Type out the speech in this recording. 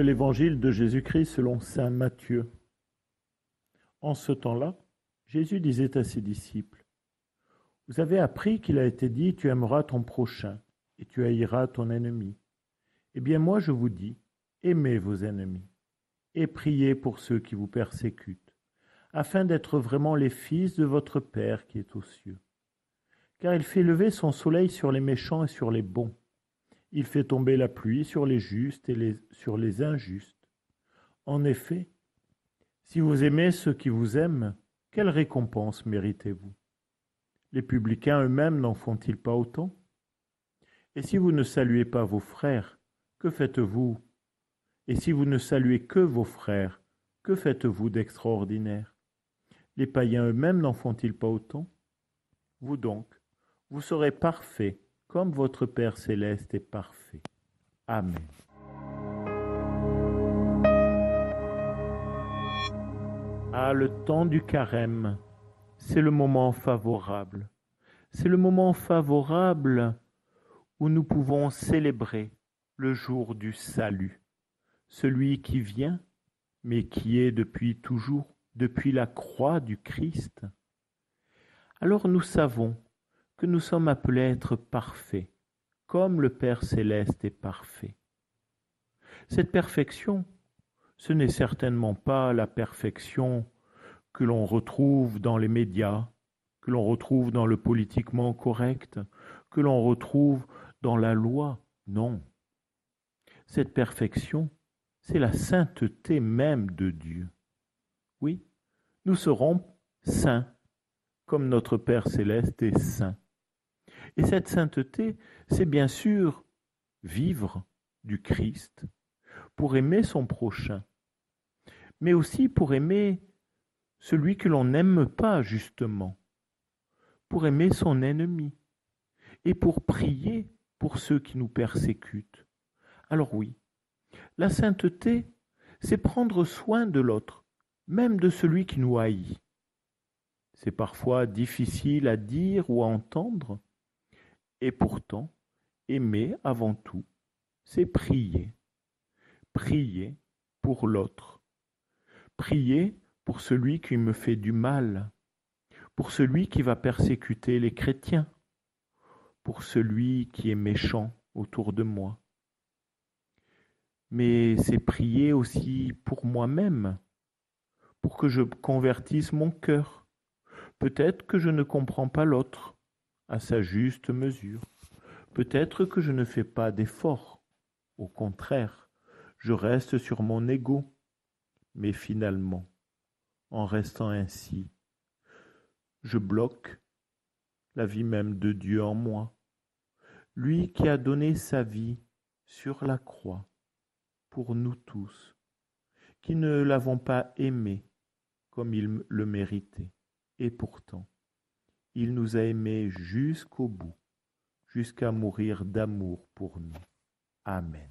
l'évangile de Jésus-Christ selon saint Matthieu. En ce temps-là, Jésus disait à ses disciples, Vous avez appris qu'il a été dit, tu aimeras ton prochain et tu haïras ton ennemi. Eh bien moi je vous dis, aimez vos ennemis et priez pour ceux qui vous persécutent, afin d'être vraiment les fils de votre Père qui est aux cieux. Car il fait lever son soleil sur les méchants et sur les bons il fait tomber la pluie sur les justes et sur les injustes. En effet, si vous aimez ceux qui vous aiment, quelle récompense méritez-vous? Les publicains eux-mêmes n'en font-ils pas autant? Et si vous ne saluez pas vos frères, que faites-vous? Et si vous ne saluez que vos frères, que faites-vous d'extraordinaire? Les païens eux-mêmes n'en font-ils pas autant? Vous donc, vous serez parfaits comme votre Père céleste est parfait. Amen. Ah, le temps du carême, c'est le moment favorable. C'est le moment favorable où nous pouvons célébrer le jour du salut, celui qui vient, mais qui est depuis toujours, depuis la croix du Christ. Alors nous savons que nous sommes appelés à être parfaits, comme le Père céleste est parfait. Cette perfection, ce n'est certainement pas la perfection que l'on retrouve dans les médias, que l'on retrouve dans le politiquement correct, que l'on retrouve dans la loi. Non. Cette perfection, c'est la sainteté même de Dieu. Oui, nous serons saints, comme notre Père céleste est saint. Et cette sainteté, c'est bien sûr vivre du Christ pour aimer son prochain, mais aussi pour aimer celui que l'on n'aime pas justement, pour aimer son ennemi et pour prier pour ceux qui nous persécutent. Alors oui, la sainteté, c'est prendre soin de l'autre, même de celui qui nous haït. C'est parfois difficile à dire ou à entendre, et pourtant, aimer avant tout, c'est prier. Prier pour l'autre. Prier pour celui qui me fait du mal, pour celui qui va persécuter les chrétiens, pour celui qui est méchant autour de moi. Mais c'est prier aussi pour moi-même, pour que je convertisse mon cœur. Peut-être que je ne comprends pas l'autre, à sa juste mesure. Peut-être que je ne fais pas d'effort. Au contraire, je reste sur mon ego. Mais finalement, en restant ainsi, je bloque la vie même de Dieu en moi. Lui qui a donné sa vie sur la croix pour nous tous, qui ne l'avons pas aimé comme il le méritait. Et pourtant, il nous a aimés jusqu'au bout, jusqu'à mourir d'amour pour nous. Amen.